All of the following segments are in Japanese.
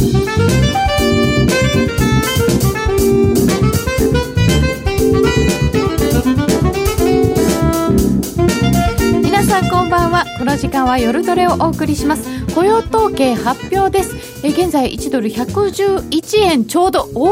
皆さんこんばんは。この時間は夜トレをお送りします。雇用統計発表です。え現在1ドル111円ちょうどおお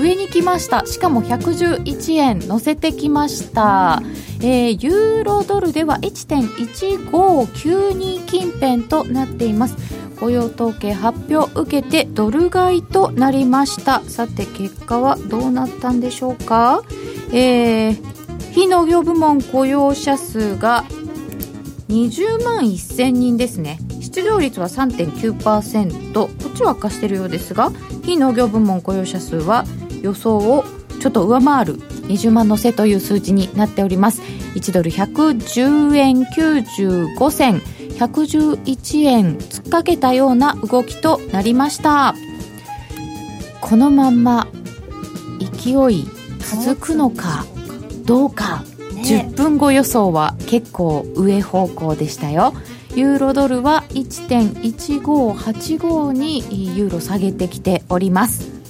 上に来ました。しかも111円乗せてきました。えー、ユーロドルでは1.1592近辺となっています。雇用統計発表を受けてドル買いとなりました。さて結果はどうなったんでしょうか？えー、非農業部門雇用者数が20万1000人ですね。失業率は3.9%こっちは悪化してるようですが非農業部門雇用者数は予想をちょっと上回る20万乗せという数字になっております。1ドル110円95銭。111円突っかけたような動きとなりました。このまんま勢い続くのかどうか、ね、10分後予想は結構上方向でしたよ。ユーロドルは1.1585にユーロ下げてきております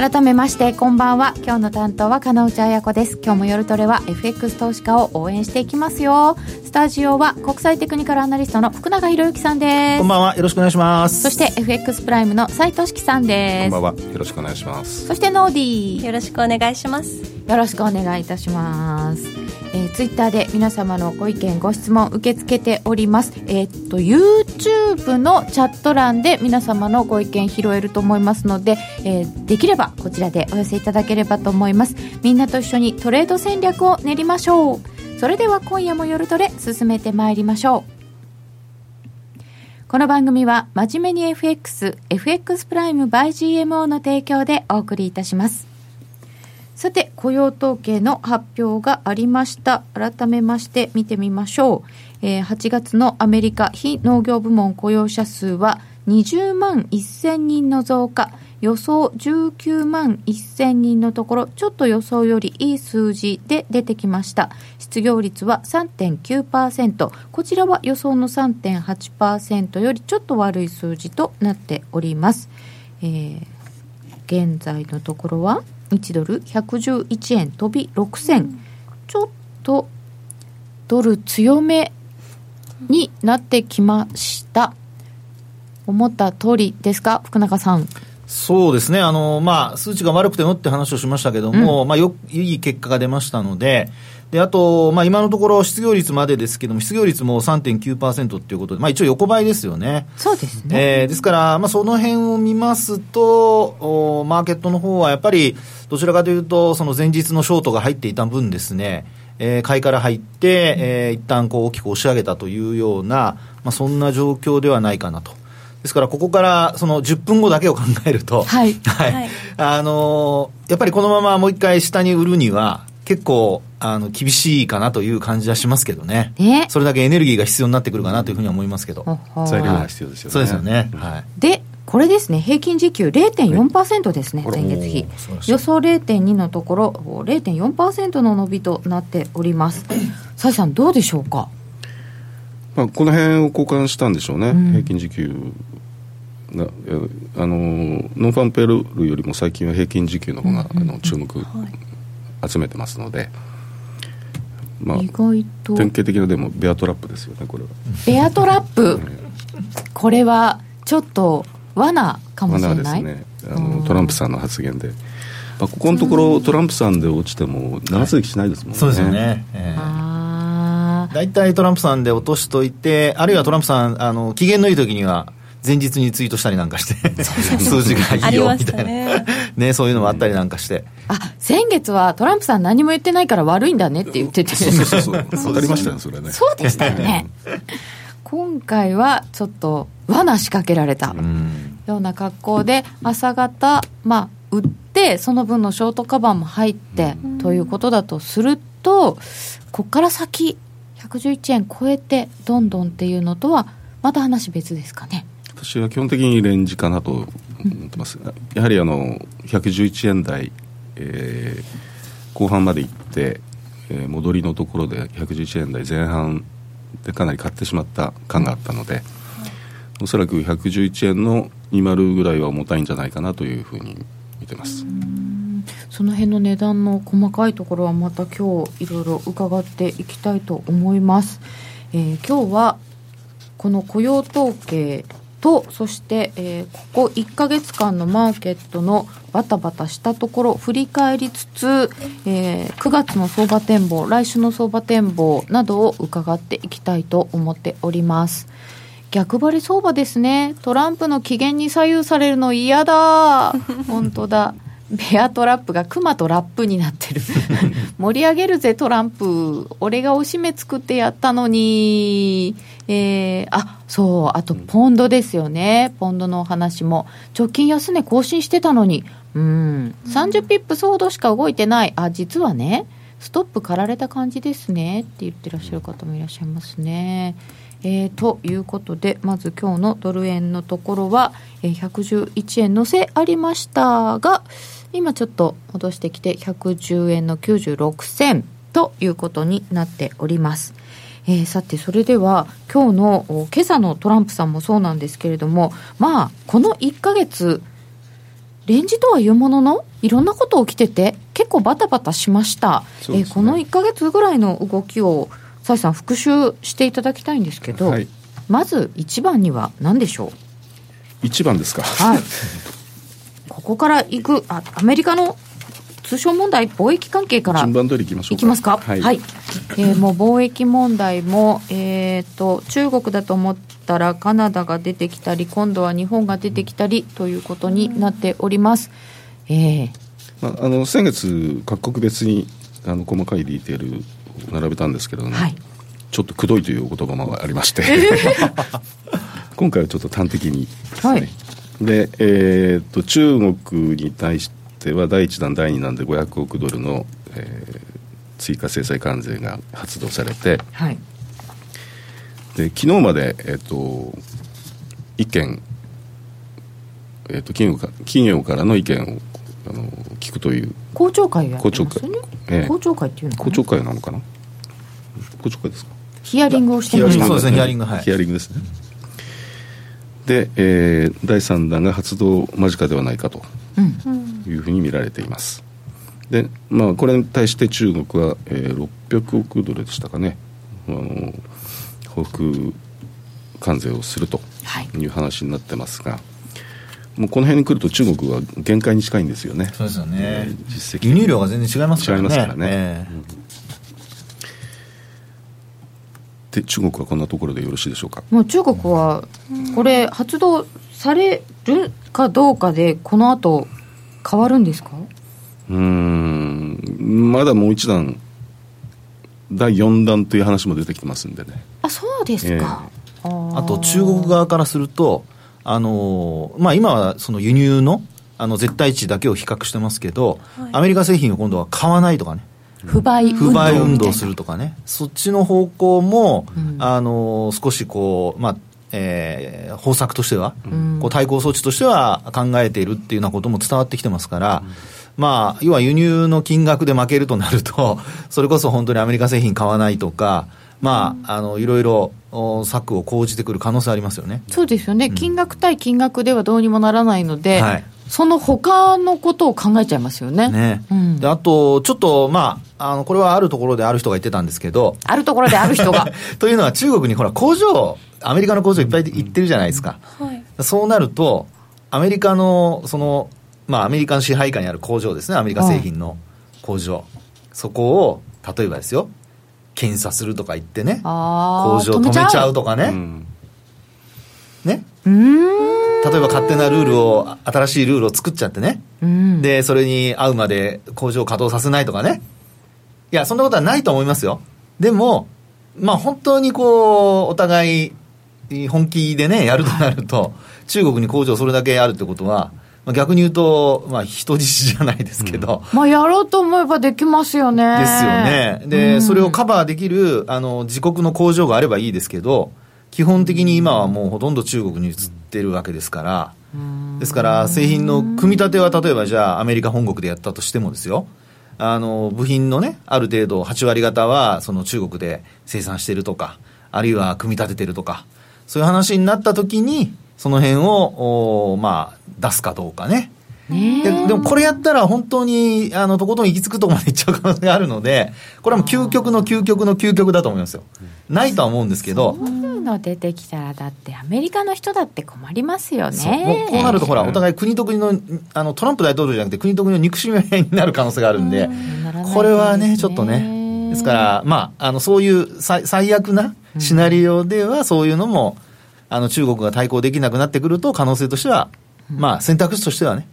改めましてこんばんは。今日の担当は金内彩子です。今日も夜トレは FX 投資家を応援していきますよ。スタジオは国際テクニカルアナリストの福永博之さんです。こんばんは。よろしくお願いします。そして FX プライムの斉藤樹さんです。こんばんは。よろしくお願いします。そしてノーディー。よろしくお願いしますよろしくお願いいたします。えー、ツイッターで皆様のご意見ご質問受け付けております。えー、っと YouTube のチャット欄で皆様のご意見拾えると思いますので、えー、できればこちらでお寄せいただければと思います。みんなと一緒にトレード戦略を練りましょう。それでは今夜も夜トレ進めてまいりましょう。この番組は真面目に FX、FX プライム by GMO の提供でお送りいたします。さて、雇用統計の発表がありました。改めまして見てみましょう。えー、8月のアメリカ非農業部門雇用者数は20万1000人の増加。予想19万1000人のところ、ちょっと予想よりいい数字で出てきました。失業率は3.9%。こちらは予想の3.8%よりちょっと悪い数字となっております。えー、現在のところは？1ドル111円飛び6銭ちょっとドル強めになってきました。思った通りですか？福永さん。そうですね、あのまあ、数値が悪くてもって話をしましたけども、うん、まあ、よいい結果が出ましたので、であと、まあ、今のところ失業率までですけども、失業率も3.9%っていうことで、まあ、一応横ばいですよね。そうですね。えー、ですから、まあ、その辺を見ますとお、マーケットの方はやっぱり、どちらかというと、その前日のショートが入っていた分ですね、えー、買いから入って、えー、一旦こう大きく押し上げたというような、まあ、そんな状況ではないかなと。ですから、ここからその10分後だけを考えると、はい。はい。あのー、やっぱりこのままもう一回下に売るには、結構、あの、厳しいかなという感じはしますけどね。え？それだけエネルギーが必要になってくるかなというふうに思いますけど。材料が必要ですよね。そうですよね。はい。で、これですね、平均時給0.4%ですね、前月比。予想0.2のところ、0.4%の伸びとなっております。崔さん、どうでしょうか？まあ、この辺を交換したんでしょうね、うん、平均時給があのノンファンペルールよりも最近は平均時給の方が、うん、あの注目集めてますので、まあ、意外と。典型的なでもベアトラップですよねこれは。ベアトラップ？これはちょっと罠かもしれない？ですね。あのトランプさんの発言で、まあ、ここのところトランプさんで落ちても長続きしないですもんね、そうですよね、えー。大体トランプさんで落としといて、あるいはトランプさん、あの機嫌のいい時には、前日にツイートしたりなんかして数字がいいよみたいな。ねねそういうのもあったりなんかして。あ先月はトランプさん何も言ってないから悪いんだねって言ってて。そうそうそう分かりましたよそれね。そうでしたよね。今回はちょっと罠仕掛けられたような格好で朝方まあ売ってその分のショートカバーも入ってということだとするとここから先111円超えてどんどんっていうのとはまた話別ですかね。私は基本的にレンジかなとやはりあの111円台、えー、後半まで行って、えー、戻りのところで111円台前半でかなり買ってしまった感があったので、うん、おそらく111円の20ぐらいは重たいんじゃないかなというふうに見てます。その辺の値段の細かいところはまた今日いろいろ伺っていきたいと思います。えー、今日はこの雇用統計とそして、えー、ここ1か月間のマーケットのバタバタしたところ振り返りつつ、えー、9月の相場展望来週の相場展望などを伺っていきたいと思っております。逆張り相場ですね。トランプの機嫌に左右されるの嫌だ。本当だ。ベアトラップがクマとラップになってる。盛り上げるぜトランプ。俺がおしめ作ってやったのに。えー、あそう。あとポンドですよね、ポンドのお話も。直近安値更新してたのに。うん。30ピップソードしか動いてない。あ実はねストップ刈られた感じですね。って言ってらっしゃる方もいらっしゃいますね。えー、ということでまず今日のドル円のところは、えー、111円のせありましたが今ちょっと戻してきて110円の96銭ということになっております。えー、さてそれでは今日の今朝のトランプさんもそうなんですけれどもまあこの1か月レンジとはいうもののいろんなこと起きてて結構バタバタしました、ね、えー、この1か月ぐらいの動きを崔さん復習していただきたいんですけど、はい、まず1番には何でしょう？1番ですか？はい ここから行くあアメリカの通商問題貿易関係から順番通りいきましょうか。いきますか？はい、はい、えー、もう貿易問題も、えーと、中国だと思ったらカナダが出てきたり今度は日本が出てきたりということになっております、えー。まあ、あの先月各国別にあの細かいディテール並べたんですけれども、はい、ちょっとくどいというお言葉もありまして。今回はちょっと端的にね、はいで、えーと、中国に対しては第1弾、第2弾で500億ドルの、えー、追加制裁関税が発動されて、はい、で昨日まで、えーと、意見、えーと、企業か企業からの意見をあの聞くという公聴会やってますよね、えー、公聴会っていうの公聴会なのかな？公聴会ですか？ヒアリングをしてましたそうですねヒアリングはい。ヒアリングですねで、えー、第3弾が発動間近ではないかというふうに見られています。で、まあ、これに対して中国は、えー、600億ドルでしたかね、あの報復関税をするという話になってますが、はい、もうこの辺に来ると中国は限界に近いんですよね。そうですよね。えー、実績輸入量が全然違いますからね。違いますからね。えーうんで中国はこんなところでよろしいでしょうか？もう中国はこれ発動されるかどうかでこの後変わるんですか？うんまだもう一段第4弾という話も出てきてますんでね。あそうですか、えー、あと中国側からするとあのまあ、今はその輸入のあの絶対値だけを比較してますけど、はい、アメリカ製品を今度は買わないとかね不買不買運動するとかね、そっちの方向も、うん、あの少しこう、まあえー、方策としては、うん、こう対抗措置としては考えているっていうようなことも伝わってきてますから、うん、まあ、要は輸入の金額で負けるとなると、それこそ本当にアメリカ製品買わないとか、まあ、あのいろいろ策を講じてくる可能性ありますよね。そうですよね、金額対金額ではどうにもならないので、はい、その他のことを考えちゃいますよね。ね。うん、であと、ちょっと、まあ、あのこれはあるところである人が言ってたんですけど、あるところである人が。というのは、中国にほら、工場、アメリカの工場いっぱい行ってるじゃないですか。はい、そうなると、アメリカの、その、まあ、アメリカの支配下にある工場ですね、アメリカ製品の工場。はい、そこを、例えばですよ、検査するとか言ってね、工場止めちゃうとかね。う。ん、ね。うん例えば勝手なルールを、新しいルールを作っちゃってね、うん、で、それに合うまで工場を稼働させないとかね。いや、そんなことはないと思いますよ。でも、まあ本当にこう、お互い本気でね、やるとなると、中国に工場それだけあるってことは、まあ、逆に言うと、まあ、人質じゃないですけど、うん、まあ、やろうと思えばできますよね。ですよね。で、うん、それをカバーできる、あの、自国の工場があればいいですけど、基本的に今はもうほとんど中国に移ってるわけですから、ですから製品の組み立ては例えばじゃあアメリカ本国でやったとしてもですよ、あの部品のね、ある程度8割方はその中国で生産してるとか、あるいは組み立ててるとか、そういう話になったときに、その辺を、まあ、出すかどうかね。ね。ででもこれやったら本当にあのとことん行き着くところまで行っちゃう可能性があるのでこれはもう究極の究極の究極だと思いますよ。ないとは思うんですけど。そう。いうの出てきたらだってアメリカの人だって困りますよそう。もねうこうなるとほらお互い国と国のあのトランプ大統領じゃなくて国と国の憎しみ合いになる可能性があるんでならないこれはね。ちょっとね。ですからまああのそういう最最悪なシナリオではそういうのもあの中国が対抗できなくなってくると可能性としてはまあ選択肢としてはね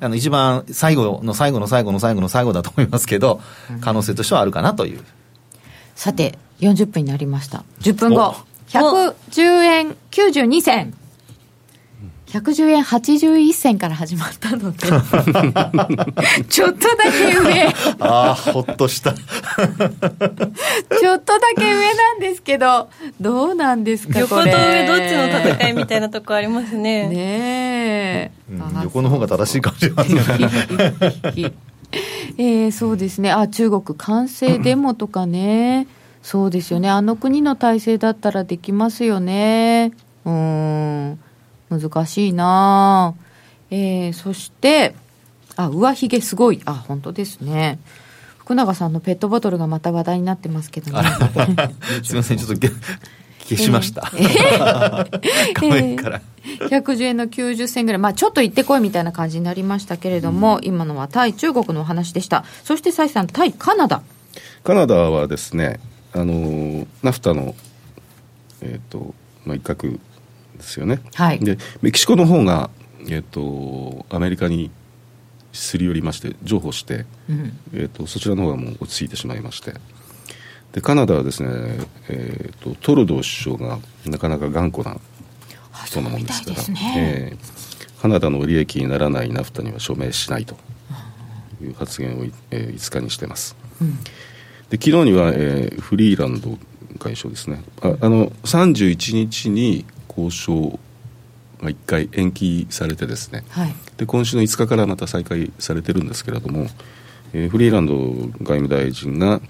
あの一番最後の最後の最後の最後の最後だと思いますけど、可能性としてはあるかなという。さて40分になりました。10分後。お。110円92銭110円81銭から始まったので。ちょっとだけ上。ああ、ほっとした。ちょっとだけ上なんですけどどうなんですか横ことれ上どっちの戦いみたいなとこありますね。ねえ、うんあ横の方が正しいかもしれませんね。えーそうですね、あ中国、完成デモとかね、そうですよね、あの国の体制だったらできますよね、うーん、難しいな、えーそして、あ上髭すごい、あ本当ですね、福永さんのペットボトルがまた話題になってますけどね。すみません、ちょっとげ消しました。え 画面から。110円の90銭ぐらい、まあ、ちょっと行ってこいみたいな感じになりましたけれども、今のは対中国のお話でした。そして、蔡さん、対カナダ。カナダはですねあのナフタの、えーとまあ、一角ですよね、はい。でメキシコの方が、えー、とアメリカにすり寄りまして譲歩して、うん。えー、とそちらの方がもう落ち着いてしまいまして。でカナダはですね、えー、とトルドー首相がなかなか頑固なあ人なもんですから。ね。えーカナダの利益にならないナフタには署名しないと。いう発言を、えー5日にしてます。うん。で昨日には、えーフリーランド外相ですね。ああの31日に交渉が1回延期されてですね。はい。で今週の5日からまた再開されてるんですけれども、えーフリーランド外務大臣が、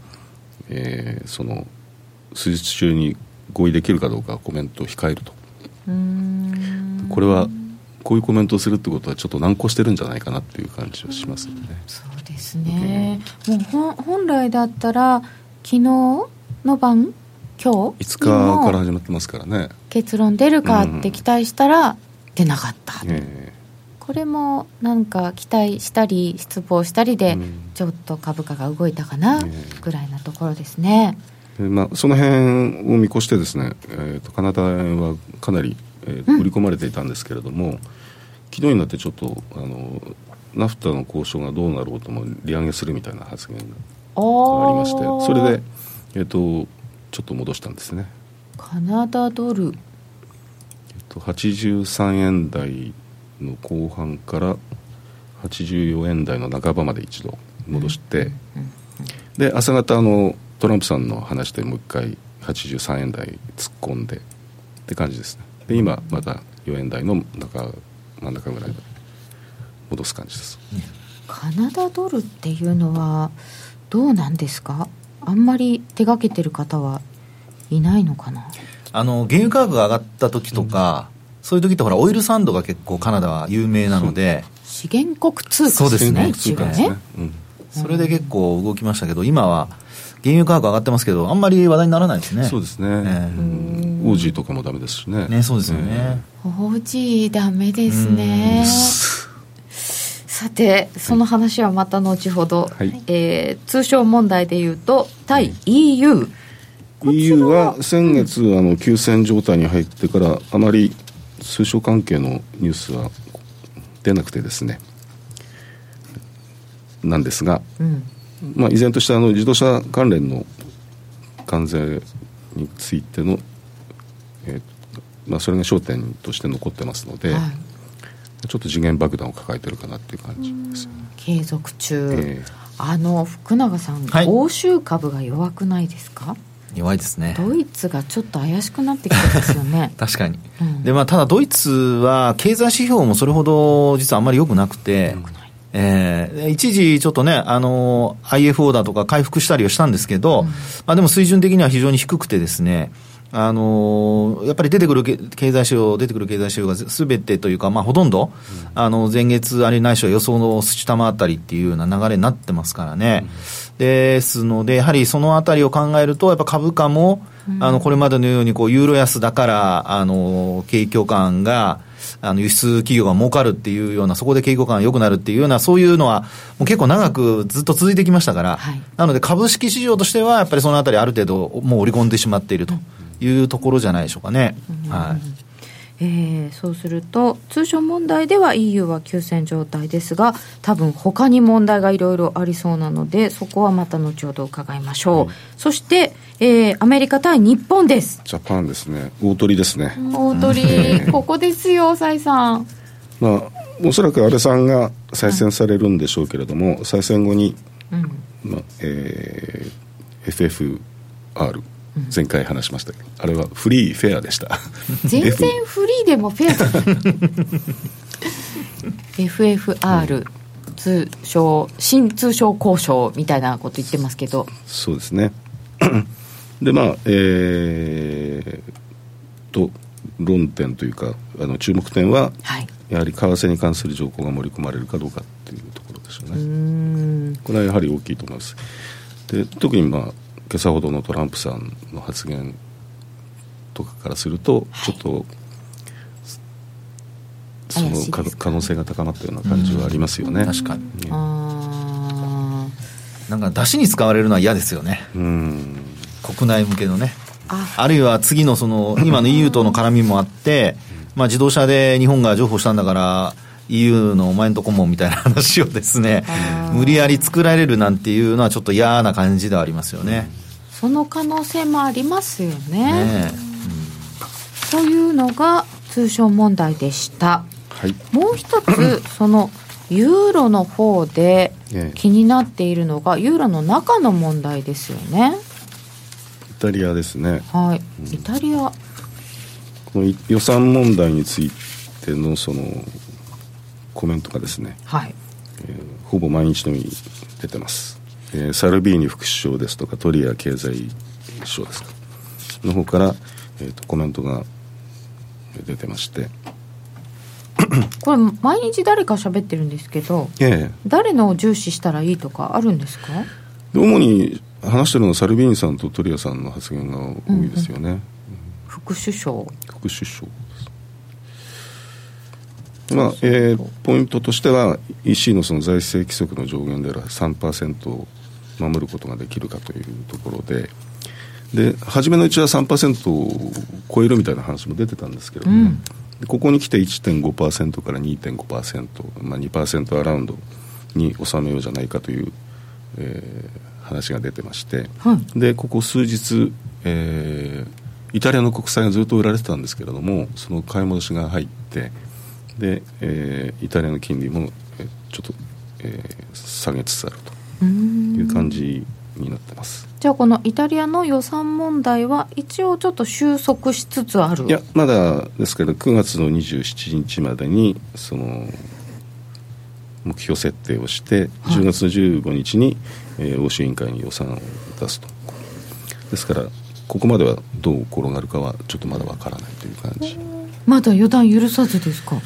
えーその数日中に合意できるかどうかコメントを控えると。うーん。これはこういうコメントをするってことはちょっと難航してるんじゃないかなっていう感じはしますよね。そうですね、もうほん本来だったら昨日の晩今日？5日から始まってますからね。結論出るかって期待したら出なかった、え。これもなんか期待したり失望したりでうん。ちょっと株価が動いたかなえ。ぐらいなところですね、でまあ、その辺を見越してですね、えー、とカナダ円はかなり、えー売り込まれていたんですけれども、昨日になってちょっとあのナフタの交渉がどうなろうとも利上げするみたいな発言がありおましてそれで、えー、とちょっと戻したんですね、カナダドル。えー、と83円台の後半から84円台の半ばまで一度戻して、で朝方あのトランプさんの話でもう一回83円台突っ込んでって感じですね。で今また4円台の中真ん中ぐらいまで戻す感じです。カナダドルっていうのはどうなんですか？あんまり手がけてる方はいないのかな？あの、原油価格が上がった時とか、そういう時ってほら、オイルサンドが結構カナダは有名なので、資源国通貨そうですねね。ね、うん、それで結構動きましたけど、今は原油価格上がってますけど、あんまり話題にならないですね。そうですね、ええ。うん。オージーとかもダメですしね。ね、そうですよね。オージーダメですね。さてその話はまた後ほど、はい。えー通商問題でいうと対 EU、EU は先月あの休戦状態に入ってからあまり通商関係のニュースは出なくてですね。なんですが、うん。まあ、依然としてあの自動車関連の関税についての、えーまあ、それが焦点として残ってますので、はい。ちょっと次元爆弾を抱えてるかなっていう感じです。よね。継続中、え。あの福永さん、はい。欧州株が弱くないですか？弱いですね。ドイツがちょっと怪しくなってきてますよね 確かに。うんで、まあ、ただドイツは経済指標もそれほど実はあんまり良くなくて、えー一時ちょっとね、あの、IFO だとか回復したりはしたんですけど、まあでも水準的には非常に低くてですね、あのー、やっぱり出てくる経済指標、出てくる経済指標がすべてというか、まあ、ほとんど、うん、あの前月、あるいはないしは予想の下回ったりっていうような流れになってますからね、うん、ですので、やはりそのあたりを考えると、やっぱ株価も、うん、あのこれまでのようにこうユーロ安だから、あの景況感が、あの輸出企業が儲かるっていうような、そこで景況感が良くなるっていうような、そういうのは、もう結構長くずっと続いてきましたから、はい、なので株式市場としては、やっぱりそのあたり、ある程度、もう織り込んでしまっているというところじゃないでしょうかね。はい。えー、そうすると通商問題では EU は休戦状態ですが多分他に問題がいろいろありそうなのでそこはまた後ほど伺いましょう、うん、そして、えー、アメリカ対日本です。ジャパンですね。大鳥ですね。大鳥、ここですよ崔さん。まあおそらく安倍さんが再選されるんでしょうけれども、はい、再選後に、うん。まあえー、FFR 前回話しました。けど、あれはフリーフェアでした。全然 フリーでもフェアだ FFR、通称新通商交渉みたいなこと言ってますけど。そうですね。でまあえー、と論点というかあの注目点は、はい、やはり為替に関する条項が盛り込まれるかどうかっていうところでしょうね。これはやはり大きいと思います。で特にまあ今朝ほどのトランプさんの発言とかからすると、ちょっと、その可能性が高まったような感じはありますよね。確かに、なんか出しに使われるのは嫌ですよね。国内向けのね。あ。るいは次のその今の EU との絡みもあって、まあ、自動車で日本が譲歩したんだから EU のお前んとこもみたいな話をですね無理やり作られるなんていうのはちょっと嫌な感じではありますよね。その可能性もありますよね。ねうん、というのが通商問題でした。はい、もう一つ そのユーロの方で気になっているのが、ユーロの中の問題ですよね。イタリアですね。はい、イタリア。この予算問題についてのそのコメントがですね、はいえー、ほぼ毎日のように出てます、えー、サルビーニ副首相ですとかトリア経済省ですか。の方から、えーと、コメントが出てまして。これ毎日誰か喋ってるんですけど、ええ、誰のを重視したらいいとかあるんですか？主に話してるのはサルビーニさんとトリアさんの発言が多いですよね、うん。うん、副首相。副首相。まあえー、ポイントとしては EC のその財政規則の上限である3%を守ることができるかというところでで初めのうちは3%を超えるみたいな話も出てたんですけれども、うん、ここに来て1.5%から2.5%、まあ、2%アラウンドに収めようじゃないかという、えー、話が出てまして、はい、でここ数日、えー、イタリアの国債がずっと売られてたんですけれどもその買い戻しが入ってで、えー、イタリアの金利も、えちょっと、えー、下げつつあるという感じになってます。じゃあこのイタリアの予算問題は一応ちょっと収束しつつある。いやまだですけど9月の27日までにその目標設定をして、10月の15日に、えー、欧州委員会に予算を出すと。ですからここまではどう転がるかはちょっとまだわからないという感じ。まだ予断許さずですか？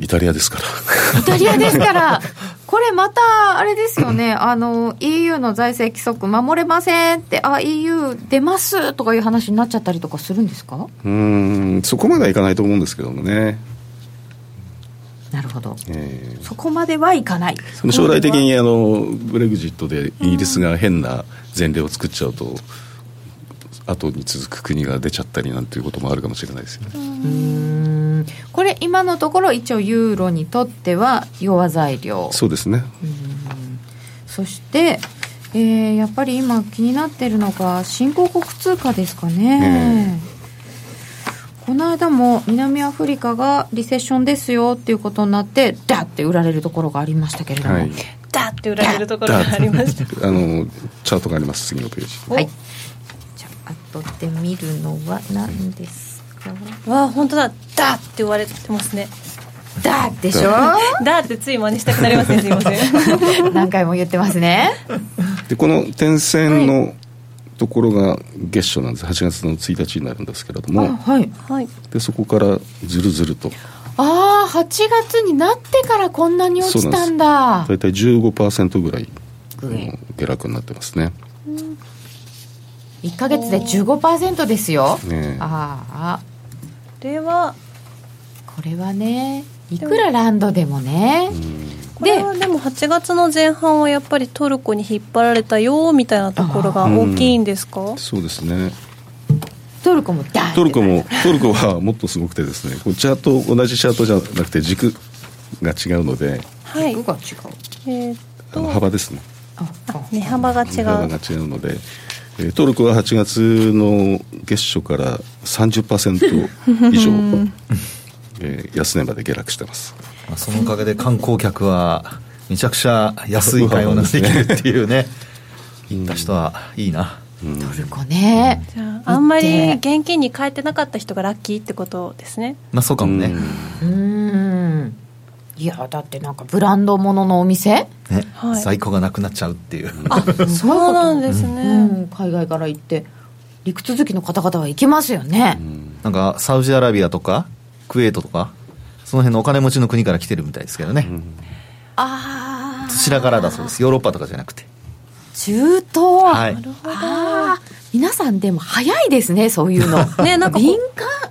イタリアですから。イタリアですから。これまたあれですよね。あの EU の財政規則守れませんってあ EU 出ますとかいう話になっちゃったりとかするんですか？うん。そこまではいかないと思うんですけどもね。なるほど、えー、そこまではいかない。将来的にあのブレグジットでイギリスが変な前例を作っちゃうと後に続く国が出ちゃったりなんていうこともあるかもしれないですよね。これ今のところ一応ユーロにとっては弱材料。そうですね。そしてえー、やっぱり今気になってるのが新興国通貨ですかね、えー、この間も南アフリカがリセッションですよっていうことになってダッて売られるところがありましたけれども、はい、ダッて売られるところがありました。あのチャートがあります。次のページ。はいじゃあ後で見るのは何ですわあ本当だ。だって言われてますね。だでしょ？だって。つい真似したくなりますねすいません。何回も言ってますね。でこの点線のところが月初なんです。8月の1日になるんですけれども。はい。はい。でそこからずるずると。ああ8月になってからこんなに落ちたんだ。大体15%ぐらい下落になってますね1か月で15%ですよ。ねえ。ああ。これはこれはねいくらランドでもね。これはでも8月の前半はやっぱりトルコに引っ張られたよみたいなところが大きいんですか？そうですね。トルコもトルコもトルコはもっとすごくてですね。チャート同じチャートじゃなくて軸が違うのではい。軸が違う。えーっあのと幅ですね。ああ値幅が違値幅うが違うので、えートルコは8月の月初から30%以上、えー安値まで下落してます。まあそのおかげで観光客はめちゃくちゃ安い買い物ができるっていうね。行った人はいいな。トルコね。じゃああんまり現金に変えてなかった人がラッキーってことですね。まあそうかもね。うん。うーんいやだってなんかブランド物のお店？ねはい。在庫がなくなっちゃうっていう。あそうなんですね、うん、海外から行って陸続きの方々は行きますよね、なんかサウジアラビアとかクウェートとかその辺のお金持ちの国から来てるみたいですけどね。ああそちらからだそうです。ヨーロッパとかじゃなくて。中東。はい。なるほど。ああ皆さんでも早いですねそういうの。ねなんか敏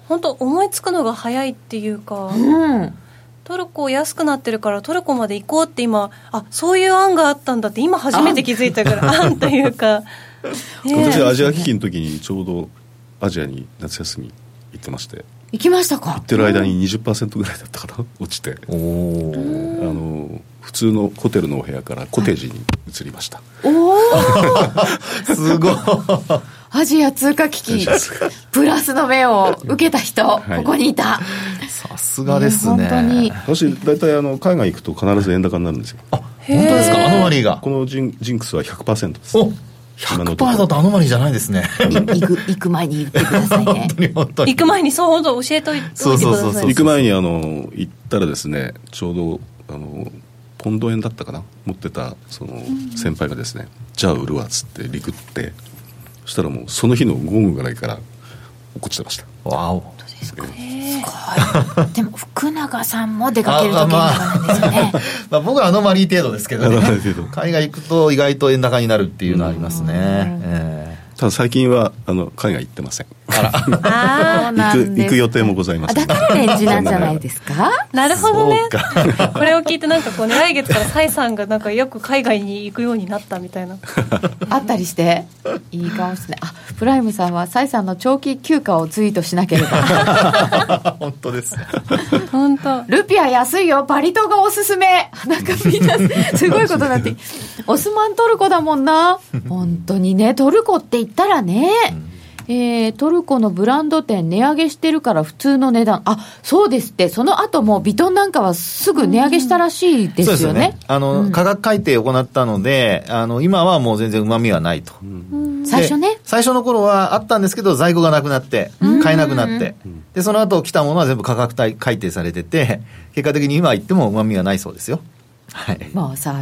本当思いつくのが早いっていうか。感うんトルコ安くなってるからトルコまで行こうって今あそういう案があったんだって今初めて気づいたから案というか、ね今年アジア危機の時にちょうどアジアに夏休み行ってまして。行きましたか？行ってる間に20%ぐらいだったかな落ちて。おおあの普通のホテルのお部屋からコテージに移りました、おお すごい。アジア通貨危機。プラスの目を受けた人、い。ここにいた。さすがですね。ね本当に。私大体あの海外行くと必ず円高になるんですよ。あ本当ですか？アノマリーが？このジンジンクスは100%です。お今のところ100%だとアノマリーじゃないですね。行く行く前に言ってくださいね。本当に本当に。行く前にそう本当教えておいてくださいそうそうそうそう。行く前にあの行ったらですねちょうどあのポンド円だったかな？持ってたその先輩がですね、じゃあ売るわっつってリクってそしたらもうその日の午後ぐらいから落っこちてました。わお。でも福永さんも出かけると円高なんですよね、まあ僕はアノマリー程度ですけどね。海外行くと意外と円高になるっていうのはありますね、え。ただ最近はあの海外行ってませんあ行く行く予定もございませんだからレンジなんじゃないですか？なるえほどね。これを聞いてなんかこうね来月から蔡さんがなんかよく海外に行くようになったみたいな。あったりして。いいかもしれない。あプライムさんはサイさんの長期休暇をツイートしなければ。本当ですね。本当。ルピア安いよ。バリ島がおすすめ。なんかみんなすごいことになって。オスマントルコだもんな。本当にね。トルコって言ったらね、えートルコのブランド店値上げしてるから普通の値段。あそうですって。その後もビトンなんかはすぐ値上げしたらしいですよね,、あの、価格改定を行ったのであの今はもう全然うまみはないと、最初ね。で最初の頃はあったんですけど在庫がなくなって買えなくなって。でその後来たものは全部価格帯改定されてて結果的に今言ってもうまみはないそうですよはい。もうさ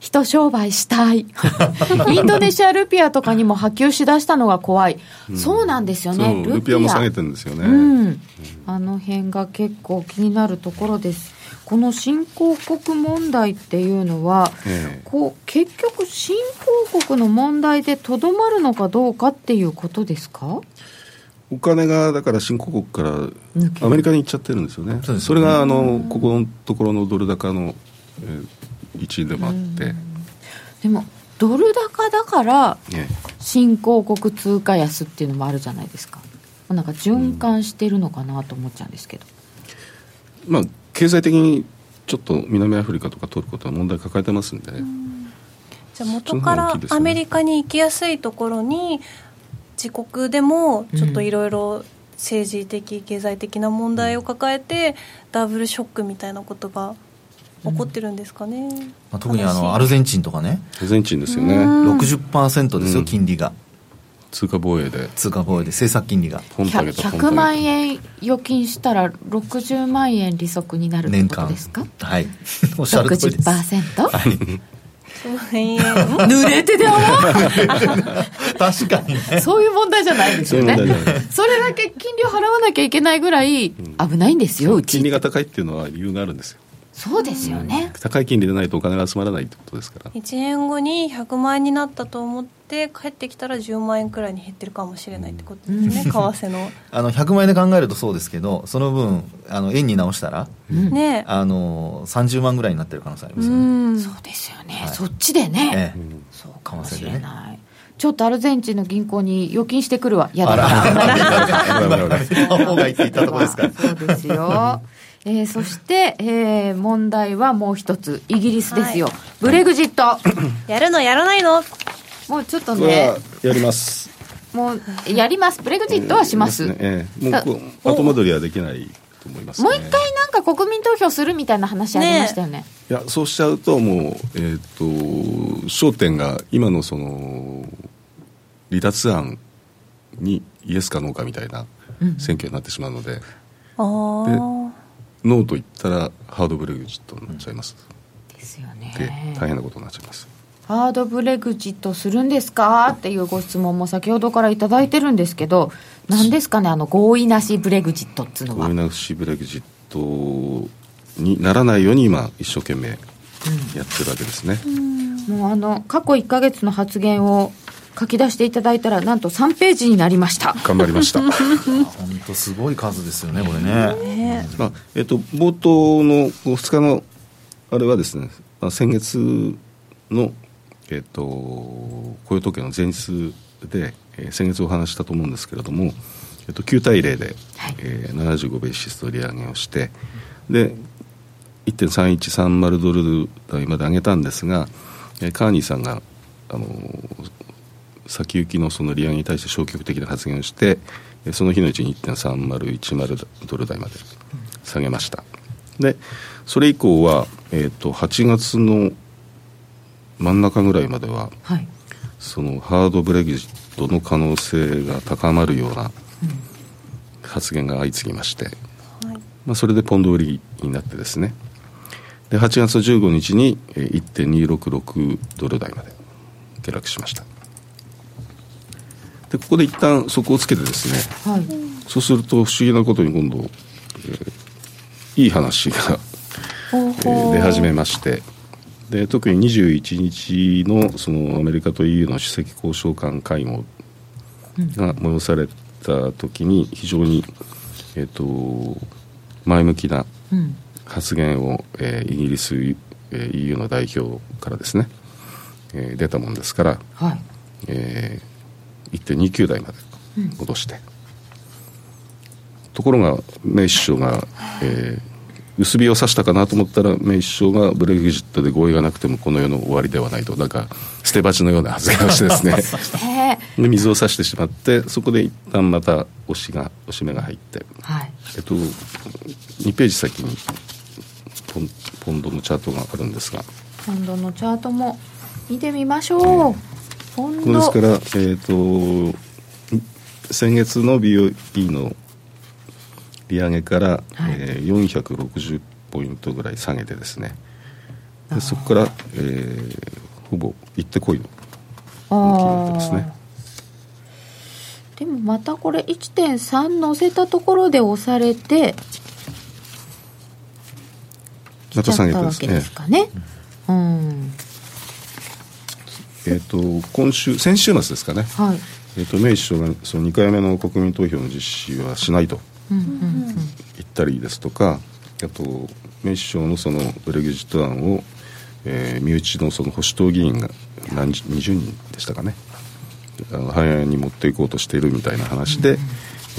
人商売したい。インドネシアルピアとかにも波及しだしたのが怖い、そうなんですよね。ルピア。も下げてるんですよね、うん、あの辺が結構気になるところです。この新興国問題っていうのは、ええ。こう結局新興国の問題でとどまるのかどうかっていうことですか？お金がだから新興国からアメリカに行っちゃってるんですよね。そうですそれがあのここのところのドル高の、えー一因でもあって、でもドル高だからえ新興国通貨安っていうのもあるじゃないですか。なんか循環してるのかなと思っちゃうんですけど、えまあ経済的にちょっと南アフリカとかトルコとは問題抱えてますんで、じゃあ元からアメリカに行きやすいところに自国でもちょっといろいろ政治的経済的な問題を抱えてダブルショックみたいなことが起こってるんですかね、まあ、特にあのアルゼンチンとかね。アルゼンチンですよね。60%ですよ、うん。金利が。通貨防衛で。通貨防衛で政策金利が。ポンと上げたポンと100上げた万円預金したら60万円利息になるって年間ことですか？はい。おっしゃる通りです。60%、濡れてで泡確かにね。そういう問題じゃないですよね。それだけ金利を払わなきゃいけないぐらい危ないんですよ、うち。金利が高いっていうのは理由があるんですよそうですよね、高い金利でないとお金が集まらないってことですから。1年後に100万円になったと思って帰ってきたら10万円くらいに減ってるかもしれないってことですね、為替の。あの100万円で考えるとそうですけどその分あの円に直したら、ね。あの30万ぐらいになってる可能性ありますよね、そうですよね、はい、そっちでね、ええ、そうかもしれない、ね、ちょっとアルゼンチンの銀行に預金してくるわ。嫌だな。方がいいって言ったとこですかそうですよえー、そして、えー、問題はもう一つ。イギリスですよ、はい、ブレグジット。やるのやらないの。もうちょっとね。やります。もうやります。ブレグジットはします、ねえー、もう後戻りはできないと思います、ね、もう一回なんか国民投票するみたいな話ありましたよね、ね、いやそうしちゃうともうえっ、ー、と焦点が今のその離脱案にイエスかノーかみたいな選挙になってしまうので、うん、ああノーと言ったらハードブレグジットになっちゃいます、うん、ですよね。で大変なことになっちゃいます。ハードブレグジットするんですか？っていうご質問も先ほどから頂いてるんですけど何ですかね？あの合意なしブレグジットっつうのは。合意なしブレグジットにならないように今一生懸命やってるわけですね、うん、もうあの過去1か月の発言を書き出していただいたらなんと3ページになりました。頑張りました。本当すごい数ですよねこれね、ね。まあえっと、冒頭の2日のあれはですね、まあ、先月の、えっと、雇用統計の前日で、えー、先月お話したと思うんですけれども、えっと、9対0で、はい。えー、75ベーシスと利上げをしてで1.3130ドル台まで上げたんですが、えー、カーニーさんがあの先行きのその利上げに対して消極的な発言をしてその日のうちに1.3010ドル台まで下げました。でそれ以降は、えーと、8月の真ん中ぐらいまでは、はい、そのハードブレグジットの可能性が高まるような発言が相次ぎまして、うん、まあ、それでポンド売りになってですね。で8月15日に1.266ドル台まで下落しましたでここで一旦底をつけてですね、はい、そうすると不思議なことに今度、えー、いい話がえー、出始めましてで特に21日のそのアメリカと EU の首席交渉官会合が催された時に非常に、えーと、前向きな発言を、えー、イギリス、えー、EU の代表からですね、えー、出たもんですから、はい。えー、1.29台まで戻して、うん、ところがメイ首相が、えー、薄日を差したかなと思ったらメイ首相がブレグジットで合意がなくてもこの世の終わりではないと。なんか捨て鉢のような発言をしてですね。で水を差してしまってそこで一旦また押しが押し目が入って、はい、えっと、2ページ先にポンポンドのチャートがあるんですが。ポンドのチャートも見てみましょう、ですから、えーと、先月の BOE の利上げから、はい、えー、460ポイントぐらい下げてですね。でそこから、えー、ほぼ行ってこいの動きになってますね。でもまたこれ1.3乗せたところで押されてまた下げてです。ねですかね、うん、えーと、今週先週末ですかね、はい、えーと、メイ首相がその2回目の国民投票の実施はしないと言ったりですとか、あとメイ首相のそのブレグジット案を、えー、身内のその保守党議員が何20人でしたかね。あの反映に持っていこうとしているみたいな話で、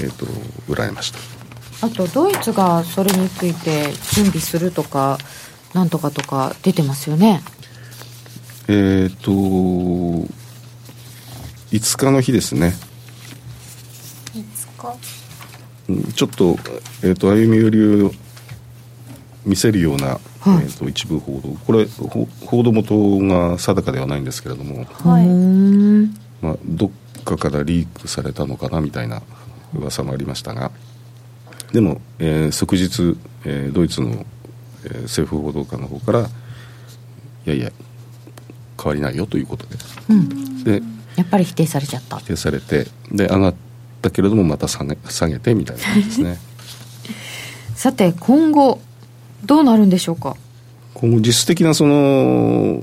えーと、売られました。あとドイツがそれについて準備するとかなんとかとか出てますよねえっ、ー、と5日の日ですね。5日？ちょっと,、えーと、歩み寄りを見せるような、はい、えーと、一部報道。これ報道元が定かではないんですけれども、はい。まあ、どっかからリークされたのかなみたいな噂もありましたが。でも、えー、即日、えー、ドイツの、えー、政府報道官の方からいやいや変わりないよということで、うん、でやっぱり否定されちゃった。否定されてで上がったけれどもまた下げ下げてみたいな感じですね。さて今後どうなるんでしょうか？今後実質的なその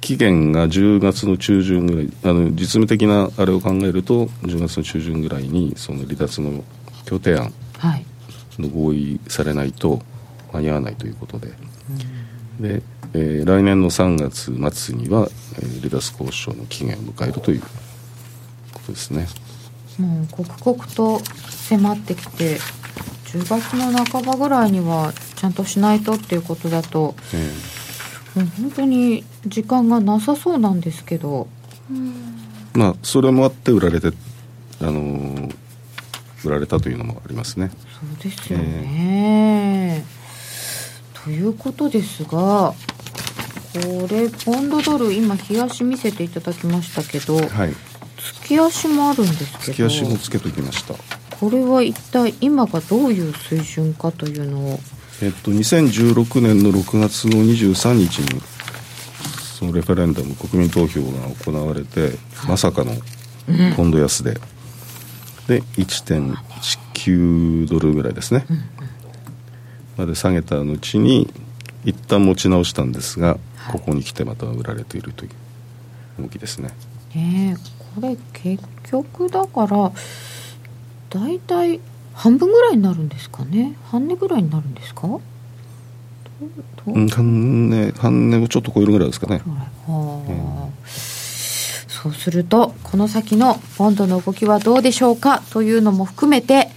期限が10月の中旬ぐらいあの実務的なあれを考えると10月の中旬ぐらいにその離脱の協定案の合意されないと間に合わないということで、で、えー、来年の3月末には、えー、離脱交渉の期限を迎えるということですね。もう刻々と迫ってきて10月の半ばぐらいにはちゃんとしないとっていうことだと、えー、もう本当に時間がなさそうなんですけど、まあそれもあって売られてあのー、売られたというのもありますね。そうですよね、えー、ということですがこれポンドドル今冷やし見せていただきましたけど、はい、月足もあるんですけど月足もつけときました。これは一体今がどういう水準かというのを。えっと2016年の6月の23日にそのレフェレンダム国民投票が行われて、まさかのポンド安で、で1.19ドルぐらいですね、まで下げた後に一旦持ち直したんですが、ここに来てまた売られているという動きですね。えこれ結局だから大体半分ぐらいになるんですかね？半値ぐらいになるんですか？うん、半値半値をちょっと超えるぐらいですかね、はあ、そうするとこの先のポンドの動きはどうでしょうか？というのも含めて、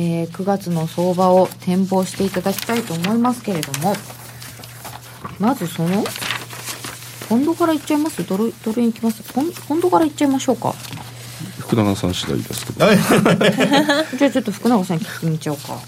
えー、9月の相場を展望していただきたいと思いますけれどもまずそのポンドからいっちゃいます？ドルドル円いきます？ポンポンドからいっちゃいましょうか。福永さん次第ですけど。じゃあちょっと福永さん聞きにちゃうか。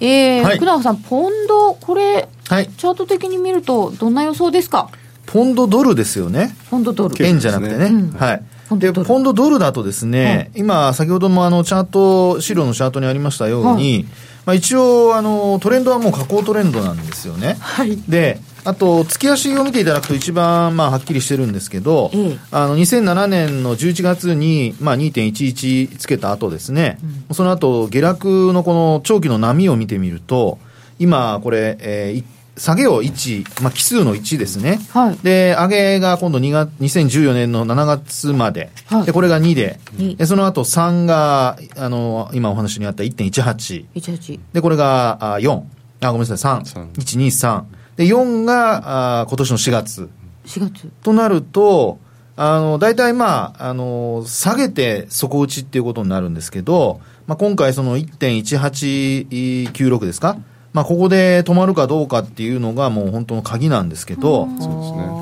えー、はい、福永さんポンドこれ、はい、チャート的に見るとどんな予想ですか？ポンドドルですよね。ポンドドル。円じゃなくてね、うん、はいでポンドドルだとですね、はい、今先ほどもあのチャート資料のチャートにありましたように、はい、まあ、一応あのトレンドはもう下降トレンドなんですよね、はい、であと、月足を見ていただくと一番、まあ、はっきりしてるんですけど、うん、あの、2007年の11月に、まあ、2.11つけた後ですね、うん、その後、下落のこの長期の波を見てみると、今、これ、えー、下げを1、まあ、奇数の1ですね。はい、で、上げが今度2月、2014年の7月まで。はい、で、これが2で。で、その後3が、あの、今お話にあった1.18。18。で、これがあ4。あ、ごめんなさい、3。3 1、2、3。で、4が、あ今年の4月。4月。となると、あの、大体まあ、あの、下げて底打ちっていうことになるんですけど、まあ、今回その1.1896ですかまあ、ここで止まるかどうかっていうのがもう本当の鍵なんですけど、そうですね。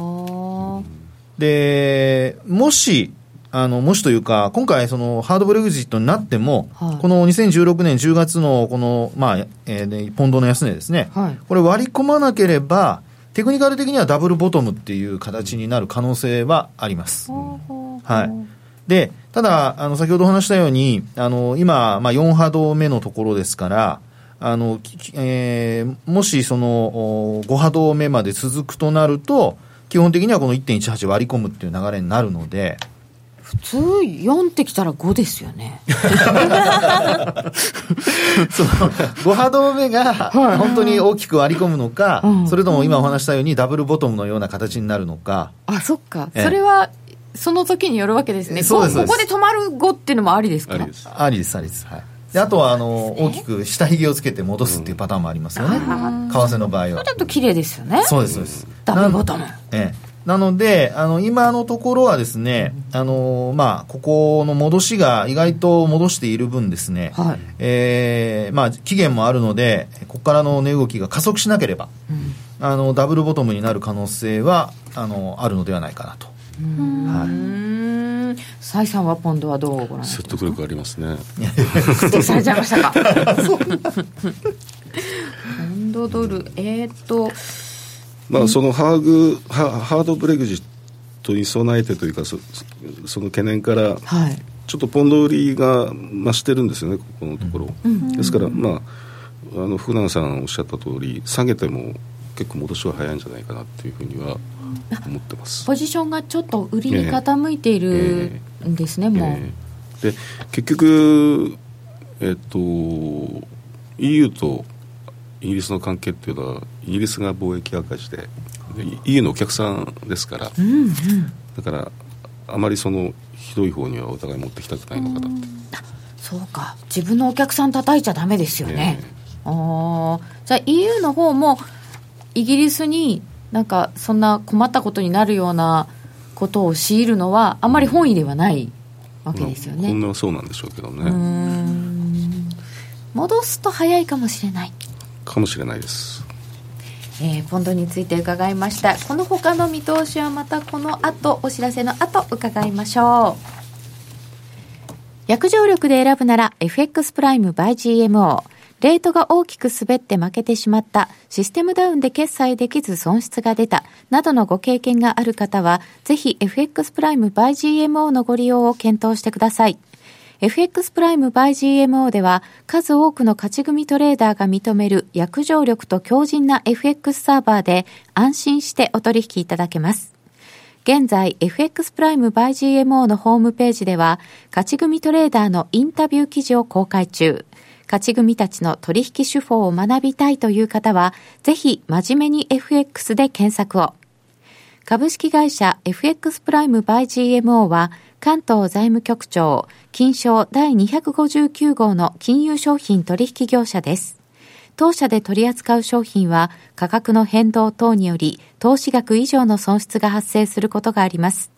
で、もし、あの、もしというか、今回、その、ハードブレグジットになっても、はい、この2016年10月の、この、まあ、えー、ポンドの安値ですね、はい、これ割り込まなければ、テクニカル的にはダブルボトムっていう形になる可能性はあります。はい。で、ただ、あの、先ほどお話したように、あの、今、まあ、4波動目のところですから、あの、えー、もしその、5波動目まで続くとなると、基本的にはこの1.18割り込むっていう流れになるので、普通4ってきたら5ですよね。そう5波動目が本当に大きく割り込むのか、はい、それとも今お話したようにダブルボトムのような形になるのか、あそっか。それはその時によるわけですね。ここで止まる5っていうのもありですか？ありです。ありですありです。はいであとはあの、大きく下髭をつけて戻すっていうパターンもありますよね、為替の場合は。ちょっと綺麗ですよね。そうですそうです。ダブルボトムええ。なので、あの、今のところはですね、あの、まあ、ここの戻しが意外と戻している分ですね、はい、えー、まあ、期限もあるので、ここからの値動きが加速しなければ、うん、あの、ダブルボトムになる可能性は、あの、あるのではないかなと。はい。蔡さんはポンドはどうご覧 説得力ありますね。されちゃいましたか？ポンドドル、えー、っと、まあ、そのハーグハハードブレグジットに備えてというかそその懸念から、はい、ちょっとポンド売りが増してるんですよねここのところ、うん、ですからまああの福永さんおっしゃった通り下げても結構戻しは早いんじゃないかなっていうふうには思ってます。ポジションがちょっと売りに傾いているんですね、えー、もう、えー、で結局えっと EU とイギリスの関係っていうのはイギリスが貿易赤字で EU のお客さんですから、うんうん、だからあまりそのひどい方にはお互い持ってきたくないのかなって、そうか。自分のお客さん叩いちゃだめですよね、ねあじゃあ EU の方もイギリスになんかそんな困ったことになるようなことを強いるのはあまり本意ではないわけですよね、まあ、はそうなんでしょうけどね。戻すと早いかもしれない。かもしれないです。えー、ポンドについて伺いました。この他の見通しはまたこの後お知らせの後伺いましょう。約定力で選ぶなら FX プライム by GMO レートが大きく滑って負けてしまった、システムダウンで決済できず損失が出た、などのご経験がある方は、ぜひ FX プライム by GMO のご利用を検討してください。FX プライム by GMO では数多くの勝ち組トレーダーが認める約定力と強靭な FX サーバーで安心してお取引いただけます。現在 FX プライム by GMO のホームページでは勝ち組トレーダーのインタビュー記事を公開中。勝ち組たちの取引手法を学びたいという方は、ぜひ真面目に FX で検索を。株式会社 FX プライムバイ GMO は、関東財務局長、金賞第259号の金融商品取引業者です。当社で取り扱う商品は価格の変動等により投資額以上の損失が発生することがあります。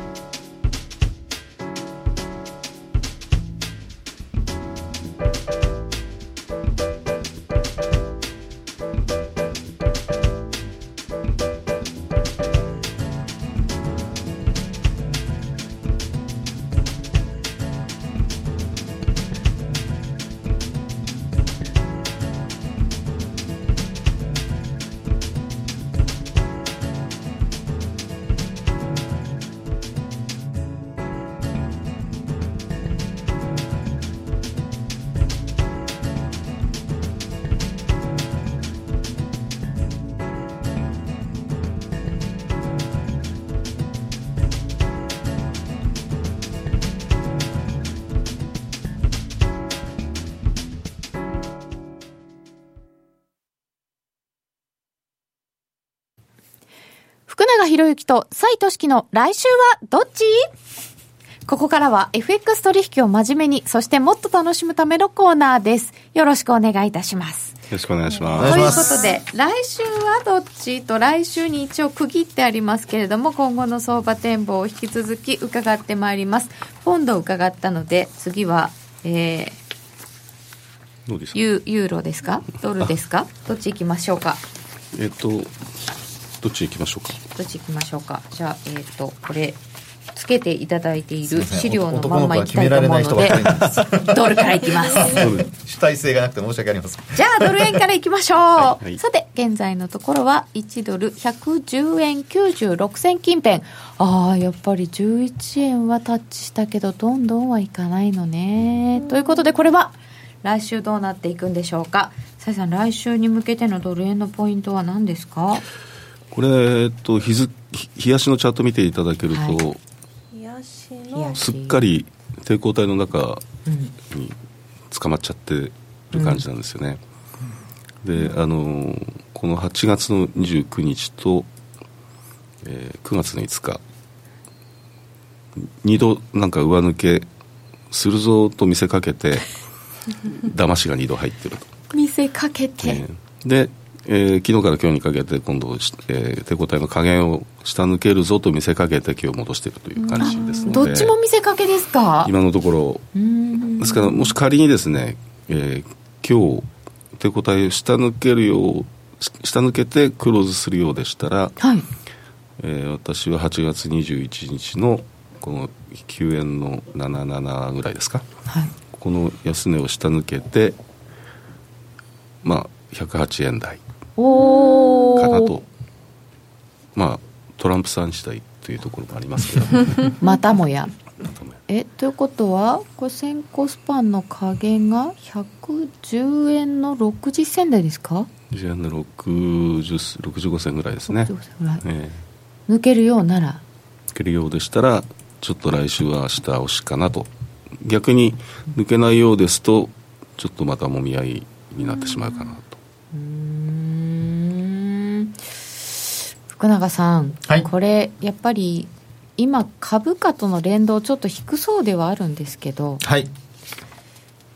之と蔡俊樹の来週はどっち？ここからは FX 取引を真面目に、そしてもっと楽しむためのコーナーです。よろしくお願いいたします。よろしくお願いします。ということで、来週はどっちと来週に一応区切ってありますけれども、今後の相場展望を引き続き伺ってまいります。ポンド伺ったので、次は、えー、どうですか？ユユーロですか？ドルですか？どっち行きましょうか？えっとどっち行きましょうか？どっち行きましょうか？じゃあえっ、ー、とこれつけていただいている資料のまんまいきたいと思うのでドルからいきます。主体性がなくて申し訳ありません。じゃあドル円からいきましょう、はい。はい、さて現在のところは1ドル110円96銭近辺。ああやっぱり11円はタッチしたけどどんどんはいかないのね。ということでこれは来週どうなっていくんでしょうか？ささん来週に向けてのドル円のポイントは何ですか？これ、えっと、日付冷やしのチャート見ていただけると、はい、すっかり抵抗体の中に捕まっちゃってる感じなんですよね、うん、であのこの8月の29日と、えー、9月の5日2度なんか上抜けするぞと見せかけて 騙しが2度入ってると。見せかけて、ね、でえー、昨日から今日にかけて今度、えー、手応えの加減を下抜けるぞと見せかけて今日戻しているという感じですのでどっちも見せかけですか？今のところですからもし仮にですね、えー、今日手応えを下抜けるよう下抜けてクローズするようでしたら、はい。えー、私は8月21日のこの9円の77ぐらいですか、はい、この安値を下抜けてまあ108円台かおなと。まあトランプさん次第というところもありますけど。またもや。えということはこれ先行スパンの加減が110円の60銭台ですか？10円の60 65銭ぐらいですね。65銭ぐらい。え抜けるようなら。え抜けるようでしたらちょっと来週は下押しかなと。逆に抜けないようですとちょっとまたもみ合いになってしまうかなとうーん福永さん、はい。これやっぱり今株価との連動ちょっと低そうではあるんですけどはい。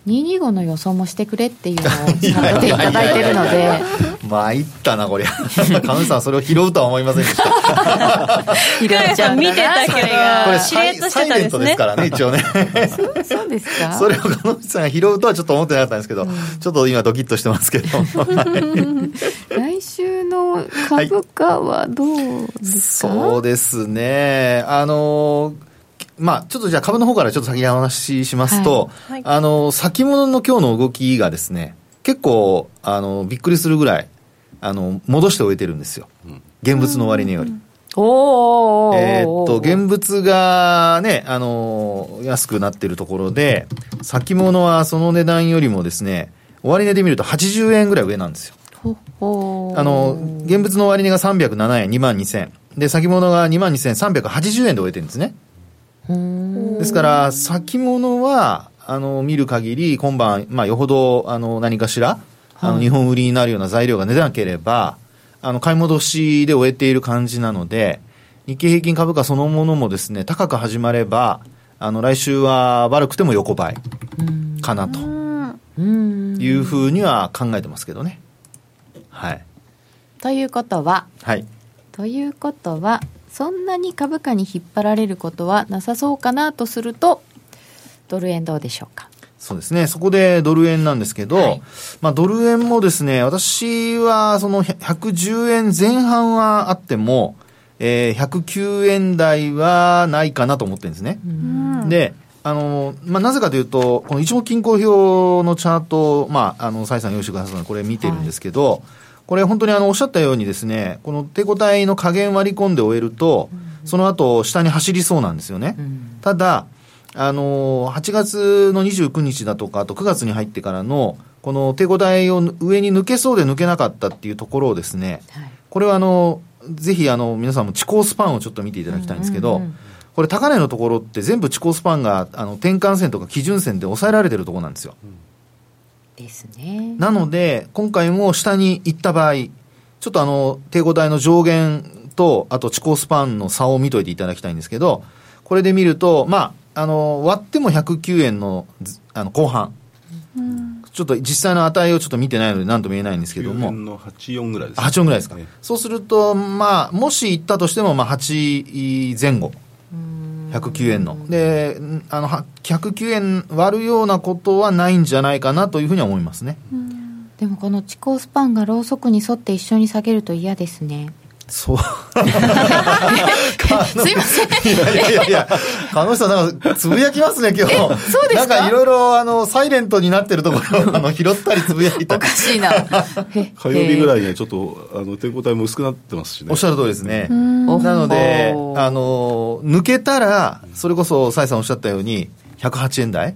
225の予想もしてくれっていうのをチャットでいただいてるので参ったなこりゃ。神主さんそれを拾うとは思いませんでした。拾っちゃうん見てたけどこれしれっとしてたんですね。サイレントですからね一応ね。そうですか。それを神主さんが拾うとはちょっと思ってなかったんですけど、ちょっと今ドキッとしてますけど。来週の株価はどうですか、そうですね。あのまあ、ちょっとじゃあ株の方からちょっと先にお話ししますと、はい。はい。あの、先物の今日の動きがですね、結構、あの、びっくりするぐらい、あの、戻しておいてるんですよ。現物の終値より。おーえーっと、現物がね、あの、安くなってるところで、先物はその値段よりもですね、終値で見ると80円ぐらい上なんですよ。あの、現物の終値が307円、2万2000。で、先物が2万2380円で終えてるんですね。ですから、先物は、あの、見る限り、今晩、まあ、よほど、あの、何かしら、あの、日本売りになるような材料が出なければ、あの、買い戻しで終えている感じなので、日経平均株価そのものもですね、高く始まれば、あの、来週は悪くても横ばいかなとうんいうふうには考えてますけどね。はい。ということははい。ということはそんなに株価に引っ張られることはなさそうかなとするとドル円どうでしょうか？そうですね。そこでドル円なんですけど、はいまあドル円もですね、私はその110円前半はあっても、えー、109円台はないかなと思ってるんですね。で、あの、まあ、なぜかというと、この一目均衡表のチャートを、まあ、あの、蔡さん用意してくださったので、これ見てるんですけど、これ本当にあの、おっしゃったようにですね、この手応えの加減割り込んで終えると、その後、下に走りそうなんですよね。ただ、あの、8月の29日だとか、あと9月に入ってからの、この手応えを上に抜けそうで抜けなかったっていうところをですね、はい。これはあの、ぜひあの、皆さんも地高スパンをちょっと見ていただきたいんですけど、これ高値のところって全部地高スパンが、あの、転換線とか基準線で抑えられてるところなんですよ。ですね。なので、今回も下に行った場合、ちょっとあの、抵抗体の上限と、あと地高スパンの差を見といていただきたいんですけど、これで見ると、まあ、あの、割っても109円の、ずあの、後半。ちょっと実際の値をちょっと見てないので何とも言えないんですけど9も。円の84ぐらいです、8音ぐらいですか、ええ。そうすると、まあ、もし行ったとしても、まあ、8前後、109円の、でん。あのは109円割るようなことはないんじゃないかなというふうには思いますね。でもこの地高スパンがローソクに沿って一緒に下げると嫌ですねそう。すいません。いやいやいやいや、鹿野さん、なんか、つぶやきますね、今日。そうですか？なんか、いろいろ、あの、サイレントになってるところを、あの、拾ったりつぶやいた。りおか。しいな。へ火曜日ぐらいいにはちょっとあの抵抗体も薄くなってますしね。おっしゃる通りですね。おなのであの、抜けたら、それこそ、蔡さんおっしゃったように、108円台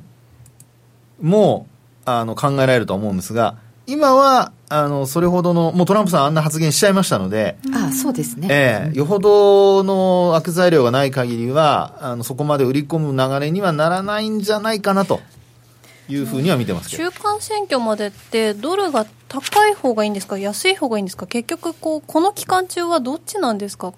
も、あの、考えられると思うんですが、今は、あの、それほどの、もうトランプさんあんな発言しちゃいましたので、あそうですね、ええよほどの悪材料がない限りは、あの、そこまで売り込む流れにはならないんじゃないかなというふうには見てますけど。中間選挙までってドルが高い方がいいんですか安い方がいいんですか結局こうこの期間中はどっちなんですか？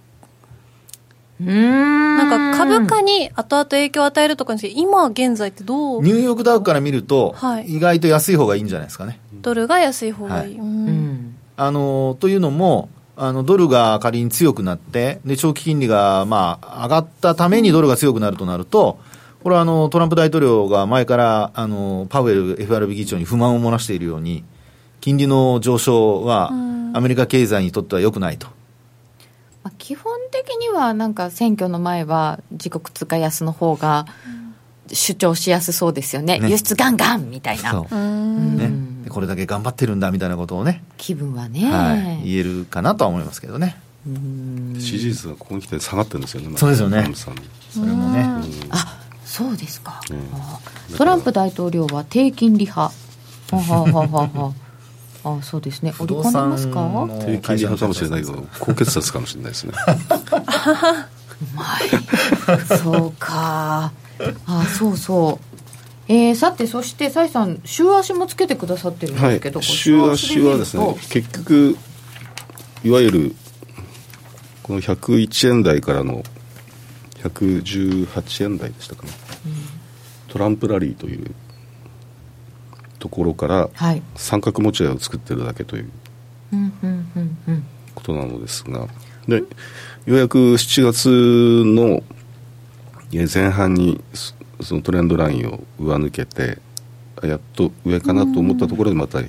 なんか株価に後々影響を与えるとかですけど今現在ってどう？ニューヨークダウから見ると、はい。意外と安い方がいいんじゃないですかね。ドルが安い方がいい、はうん。うん。あの、というのも、あの、ドルが仮に強くなって、で、長期金利が、まあ、上がったためにドルが強くなるとなると、これはあの、トランプ大統領が前から、あの、パウエル FRB 議長に不満を漏らしているように、金利の上昇は、アメリカ経済にとっては良くないと。まあ、基本的にはなんか選挙の前は自国通貨安の方が主張しやすそうですよね。ね。輸出ガンガンみたいな。そう。うん。ね。うん。これだけ頑張ってるんだみたいなことをね、気分はね、はい、言えるかなとは思いますけどね。支持率がここに来て下がってるんですよね、そうですよね。それもね。あそうですか、トランプ大統領は低金利派。はははははあそうですね。織り込んでますか？低金利派かもしれないけど、高血圧かもしれないですね。うまい。そうか。あそうそう。えー、さてそして崔さん週足もつけてくださってるんですけど、はい、週足はですね結局いわゆるこの101円台からの118円台でしたかね、うん、トランプラリーというところから三角持ち合いを作ってるだけということなのですがでようやく7月の前半にそのトレンドラインを上抜けてやっと上かなと思ったところでまた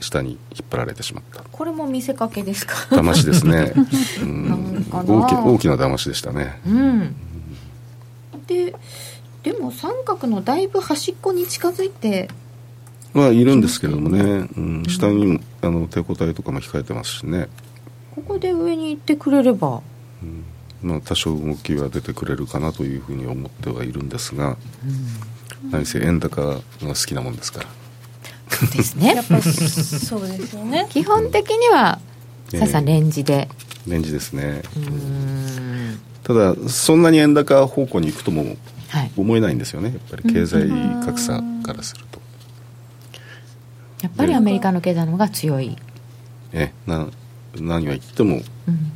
下に引っ張られてしまった。これも見せかけですか？騙しですね、うん、大き大きな騙しでしたね、うん、ででも三角のだいぶ端っこに近づいてはいるんですけれどもね、うん、下にあの手応えとかも控えてますしね。ここで上に行ってくれれば、うん。まあ、多少動きは出てくれるかなというふうに思ってはいるんですが、うん、何せ円高が好きなもんですから。そうですね。やっぱそうですよね。基本的にはささレンジで、えー、レンジですね。ただそんなに円高方向に行くとも思えないんですよね。やっぱり経済格差からすると、やっぱりアメリカの経済の方が強い。えな何は言っても、うん。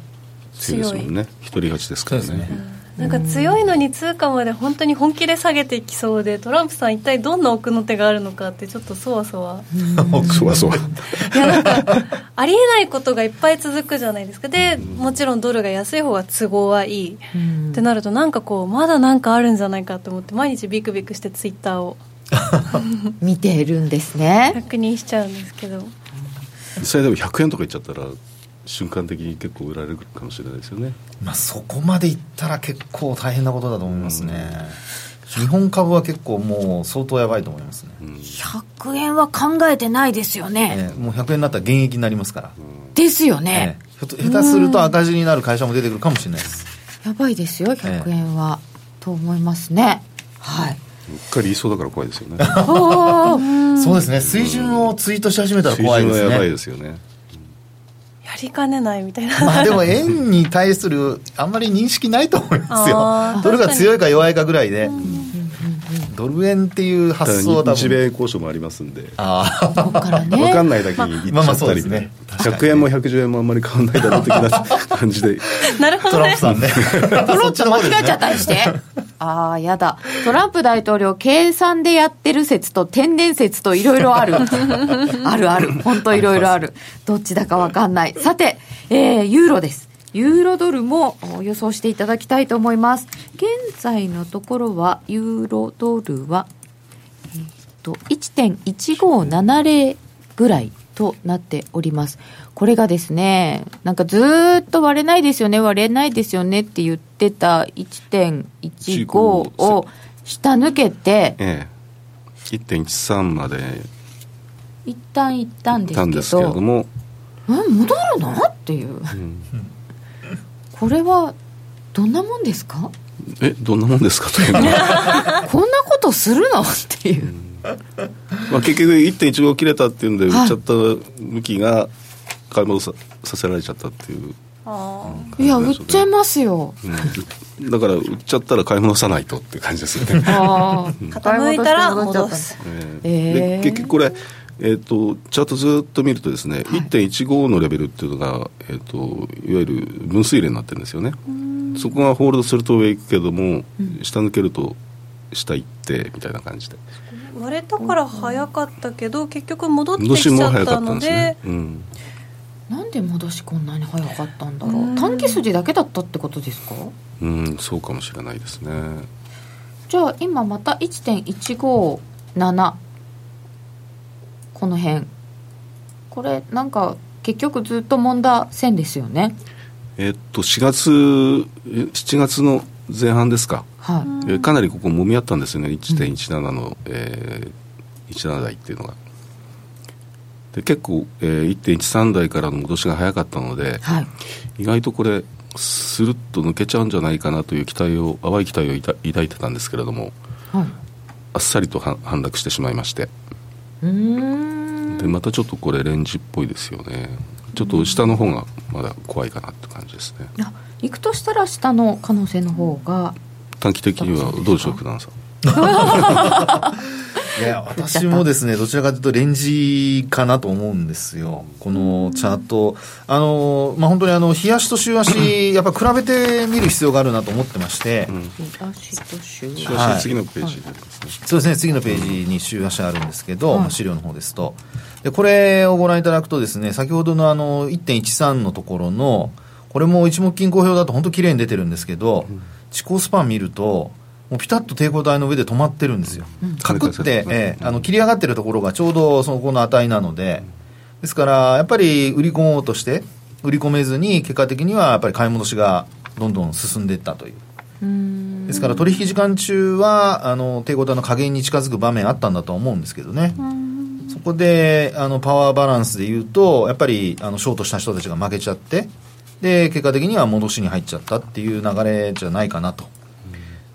強いですもんね。一人勝ちですからね、ね、なんか強いのに通貨まで本当に本気で下げていきそうでトランプさん一体どんな奥の手があるのかってちょっとそわそわ。そわそわ。いやなんかありえないことがいっぱい続くじゃないですか。でもちろんドルが安い方が都合はいい。ってなるとなんかこうまだなんかあるんじゃないかと思って毎日ビクビクしてツイッターを見てるんですね。確認しちゃうんですけど。それでも100円とかいっちゃったら瞬間的に結構売られるかもしれないですよね、まあ、そこまでいったら結構大変なことだと思いますね、うん、日本株は結構もう相当やばいと思いますね、うん、100円は考えてないですよね、もう100円になったら減益になりますから、うん、ですよね、下手すると赤字になる会社も出てくるかもしれないです。やばいですよ100円は、と思いますね。はい。うっかり言いそうだから怖いですよね。そうですね。水準をツイートし始めたら怖いですね。水準はやばいですよね。りかねないみたいな。まあでも円に対するあんまり認識ないと思いますよ。ドルが強いか弱いかぐらいで、ドル円っていう発想は日米交渉もありますんで。ああ分かんないだけに言っちゃったり、ね、100円も110円もあんまり変わんないだろう的な 感じで。なるほど、ね、トランプさんね。トランプ間違えちゃったりして。ああやだ。トランプ大統領計算でやってる説と天然説といろいろある。あるある。本当いろいろあるどっちだか分かんない。さて、えー、ユーロですユーロドルも予想していただきたいと思います。現在のところはユーロドルは、えー、と1.1570ぐらいとなっております。これがですね、なんかずっと割れないですよね、割れないですよねって言ってた1.15を下抜けて、ええ、1.13まで。一旦行ったんですけど、ですけれども、うん、戻るの？っていう、うん、これはどんなもんですか？えどんなもんですかというのは こんなことするの？っていう、う んまあ、結局1.15切れたっていうんで売っちゃった向きが買い戻ささせられちゃったっていう、うん、いや売っちゃいますよ、うん、だから売っちゃったら買い戻さないとって感じですよね。傾いたら戻す、えー、で結局これえーと、チャートずっと見るとですね、はい、1.15のレベルっていうのが、えーと、いわゆる分水嶺になってるんですよね。そこがホールドすると上行くけども、うん、下抜けると下行ってみたいな感じで。割れたから早かったけど結局戻ってきちゃったので、ね。うん、なんで戻しこんなに早かったんだろう。短期筋だけだったってことですか？うんそうかもしれないですね。じゃあ今また1.157この辺。これなんか結局ずっと揉んだ線ですよね。えっと4月7月の前半ですか、はい、えかなりここもみ合ったんですよね。1.17の、うん、えー、17台っていうのが。で結構、えー、1.13台からの戻しが早かったので、はい、意外とこれスルッと抜けちゃうんじゃないかなという期待を淡い期待を抱いてたんですけれども、はい、あっさりと反落してしまいましてでまたちょっとこれレンジっぽいですよね。ちょっと下の方がまだ怖いかなって感じですね。あ行くとしたら下の可能性の方が。短期的にはどうでしょう福田さん いや私もですねどちらかというとレンジかなと思うんですよ。このチャート。あのまあ本当にあの冷やしと週足やっぱ比べてみる必要があるなと思ってまして、うん、冷やしと週足、はい、次のページ、ね、そうですね次のページに週足あるんですけど、はい、資料の方ですと。でこれをご覧いただくとですね先ほどのあの1.13のところのこれも一目均衡表だと本当綺麗に出てるんですけど、地高スパン見るともうピタッと抵抗体の上で止まってるんですよ、かくって、えー、あの切り上がってるところがちょうどそこの値なので、ですからやっぱり売り込もうとして、売り込めずに、結果的にはやっぱり買い戻しがどんどん進んでいったという。ですから取引時間中はあの抵抗体の加減に近づく場面あったんだと思うんですけどね。そこであのパワーバランスでいうとやっぱりあのショートした人たちが負けちゃってで結果的には戻しに入っちゃったっていう流れじゃないかなと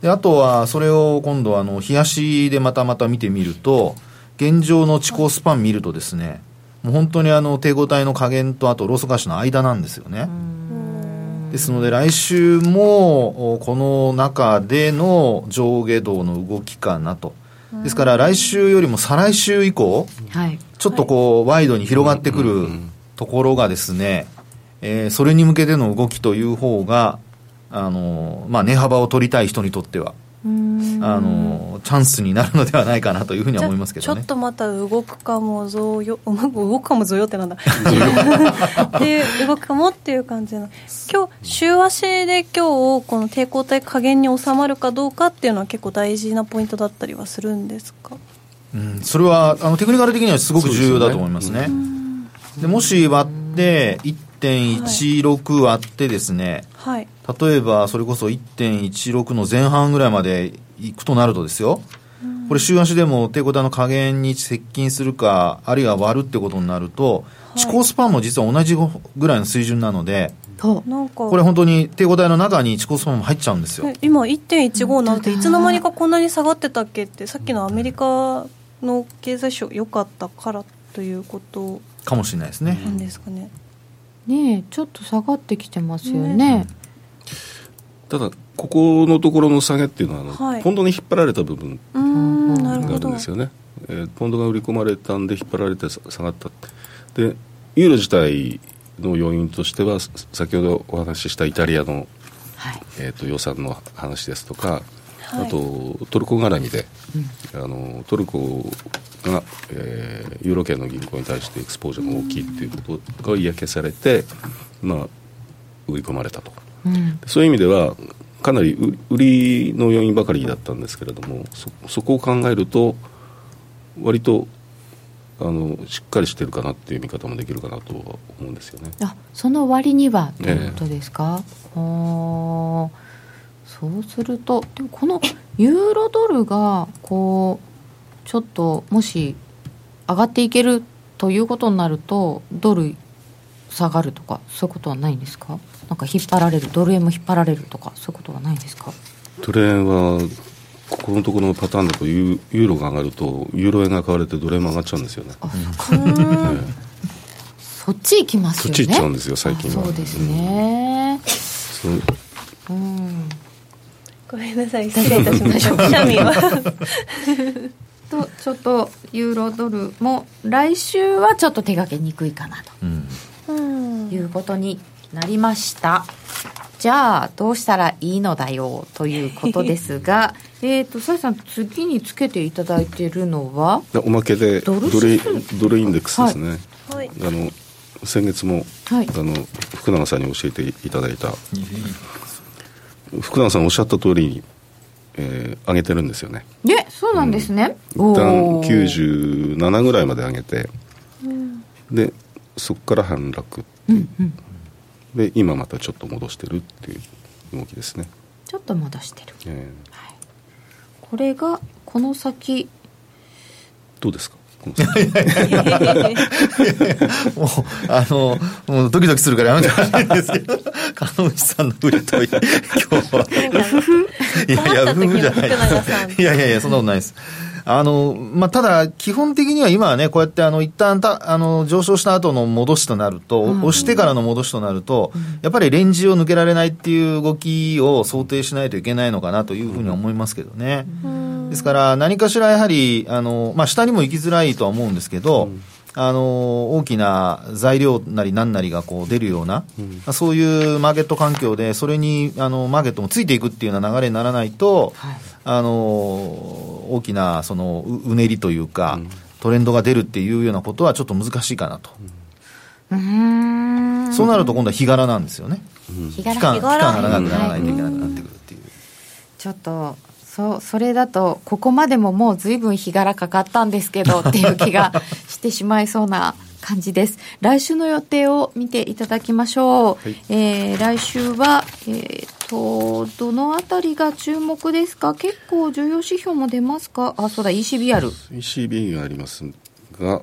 であとはそれを今度あの冷やしでまたまた見てみると現状の地高スパン見るとですねもう本当にあの手応えの加減とあとローソク足の間なんですよね。ですので来週もこの中での上下動の動きかなと。ですから来週よりも再来週以降、はい、ちょっとこうワイドに広がってくるところがですね、えー、それに向けての動きという方があの、まあ、値幅を取りたい人にとっては。あのチャンスになるのではないかなというふうには思いますけど、ね、ちょっとまた動くかもぞよ 動くかもぞよってなんだ。で動くかもっていう感じの。今日週足で今日この抵抗体加減に収まるかどうかっていうのは結構大事なポイントだったりはするんですか、うん、それはあのテクニカル的にはすごく重要だと思いますね。で、もし割って1.16割ってですね、はい、例えばそれこそ1.16の前半ぐらいまでいくとなるとですよ、これ週足でも抵抗体の加減に接近するか、あるいは割るってことになると、地高スパンも実は同じぐらいの水準なので、これ本当に抵抗体の中に地高スパンも入っちゃうんですよ。今1.15になっていつの間にかこんなに下がってたっけってさっきのアメリカの経済省良かったからということ。かもしれないですね。なんですかね。ねちょっと下がってきてますよね。ねただここのところの下げっていうのはあの、はい、ポンドに引っ張られた部分があるんですよね。えー、ポンドが売り込まれたんで引っ張られて下がったでユーロ自体の要因としては先ほどお話ししたイタリアの、はい、えーと、予算の話ですとか、はい、あとトルコ絡みで、うん、あのトルコが、えー、ユーロ圏の銀行に対してエクスポージャーが大きいっていうことが嫌気されて、まあ、売り込まれたと、うん、そういう意味ではかなり売りの要因ばかりだったんですけれどもそそこを考えると割とあのしっかりしてるかなっていう見方もできるかなとは思うんですよね。あその割にはということですか、えー、そうするとでもこのユーロドルがこうちょっともし上がっていけるということになるとドル下がるとかそういうことはないんですか？なんか引っ張られるドル円も引っ張られるとかそういうことはないんですか？ドル円はここのところのパターンだとユーロが上がるとユーロ円が買われてドル円も上がっちゃうんですよね。あそっか、そっち行きますよね。そっち行っちゃうんですよ最近は。そうですね、うん、う。んごめんなさい。失礼いたしました。くしゃみは。とちょっとユーロドルも来週はちょっと手がけにくいかなと、うん、いうことになりました。じゃあどうしたらいいのだよということですが。えっと崔さん次につけていただいているのは？おまけでドルドルドルインデックスですね、はい、あの先月も、はい、あの福永さんに教えていただいた、福永さんおっしゃった通りにえー、上げてるんですよね。えそうなんですね、うん、一旦97ぐらいまで上げて、うん、でそこから反落っていう、うんうん、で今またちょっと戻してるっていう動きですね。ちょっと戻してる、えーはい、これがこの先。どうですか？もうあのもうドキドキするからやめてほしいんですけど。さんの売りとい今日は。いやいや夫婦じゃないいやいやいやそんなことないですあの、まあ、ただ、基本的には今はね、こうやって、あの、一旦た、あの、上昇した後の戻しとなると、うん、押してからの戻しとなると、うん、やっぱりレンジを抜けられないっていう動きを想定しないといけないのかなというふうに思いますけどね。うん、ですから、何かしらやはり、あの、まあ、下にも行きづらいとは思うんですけど、あの大きな材料なり何なりがこう出るような、うん、そういうマーケット環境で、それにあのマーケットもついていくっていうような流れにならないと、はい、あの大きなそのうねりというか、うん、トレンドが出るっていうようなことはちょっと難しいかなと。うん。そうなると今度は日柄なんですよね。日柄期間期間が長くならないといけなくなってくるっていう。ちょっとそそれだとここまでももう随分日柄かかったんですけどっていう気がしてしまいそうな感じです。来週の予定を見ていただきましょう、はい、えー、来週は、えーと、どのあたりが注目ですか？結構重要指標も出ますか？あそうだ ECB る ECB がありますが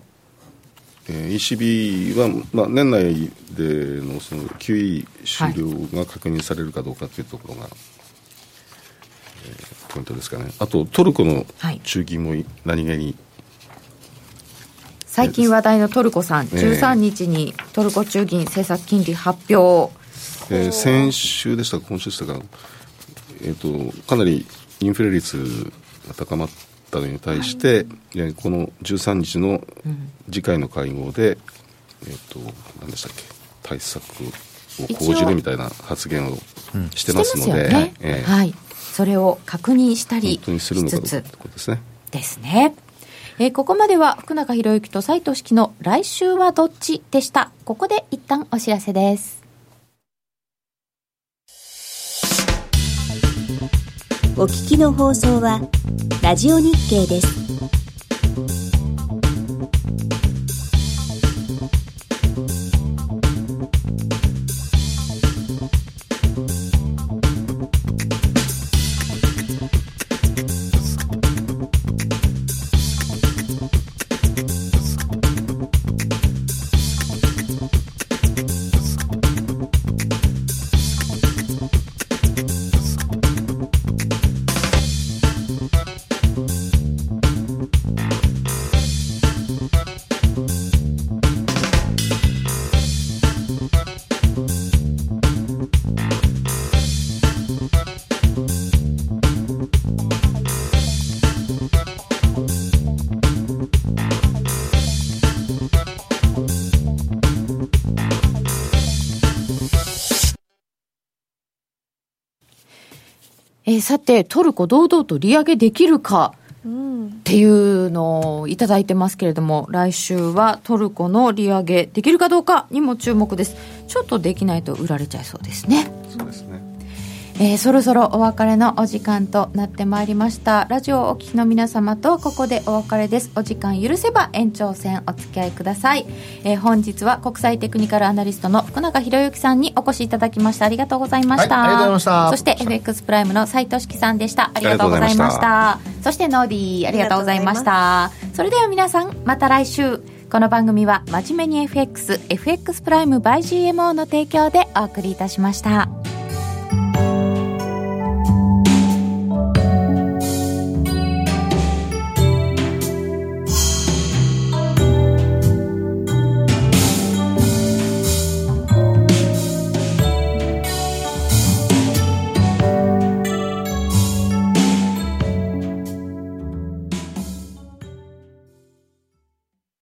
えー、ECB は、まあ、年内でのその QE 終了が確認されるかどうかというところが、ポイントですかね。あとトルコの中銀も何気に、最近話題のトルコさん、13日にトルコ中銀政策金利発表、えー、先週でしたか今週でしたか、えーと、かなりインフレ率が高まったのに対して、はい、この13日の次回の会合で、うん、えっ、ー、と何でしたっけ対策を講じるみたいな発言をしてますので、ねえー、はいそれを確認したりしつつですね。ですね。えー、ここまでは福永博之と斉藤式の来週はどっちでした。ここで一旦お知らせです。お聞きの放送はラジオ日経です。ー、さて、トルコ堂々と利上げできるか。っていうのをいただいてますけれども、来週はトルコの利上げできるかどうかにも注目です。ちょっとできないと売られちゃいそうですね。そうですね。えー、そろそろお別れのお時間となってまいりました。ラジオをお聞きの皆様とここでお別れです。お時間許せば延長戦お付き合いください、えー、本日は国際テクニカルアナリストの福永博之さんにお越しいただきました。ありがとうございました、はい、ありがとうございました。そして FX プライムの斉藤式さんでした。ありがとうございました。そしてノーディーありがとうございました。それでは皆さんまた来週。この番組は真面目に FX FX プライム by GMO の提供でお送りいたしました。